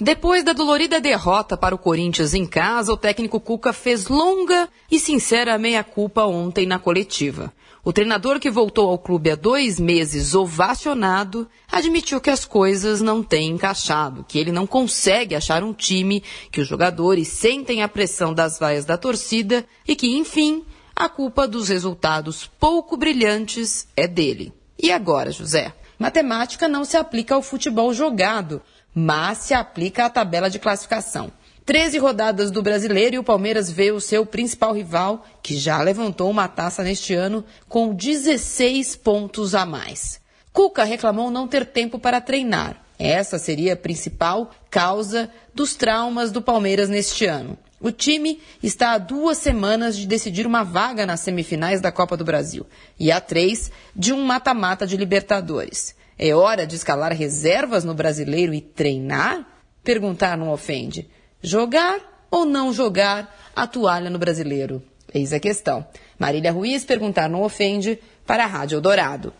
Depois da dolorida derrota para o Corinthians em casa, o técnico Cuca fez longa e sincera meia-culpa ontem na coletiva. O treinador que voltou ao clube há dois meses ovacionado admitiu que as coisas não têm encaixado, que ele não consegue achar um time, que os jogadores sentem a pressão das vaias da torcida e que, enfim, a culpa dos resultados pouco brilhantes é dele. E agora, José? Matemática não se aplica ao futebol jogado, mas se aplica à tabela de classificação. 13 rodadas do brasileiro e o Palmeiras vê o seu principal rival, que já levantou uma taça neste ano, com 16 pontos a mais. Cuca reclamou não ter tempo para treinar. Essa seria a principal causa dos traumas do Palmeiras neste ano. O time está há duas semanas de decidir uma vaga nas semifinais da Copa do Brasil e há três de um mata-mata de Libertadores. É hora de escalar reservas no brasileiro e treinar? Perguntar não ofende. Jogar ou não jogar a toalha no brasileiro? Eis a questão. Marília Ruiz perguntar não ofende para a Rádio Eldorado.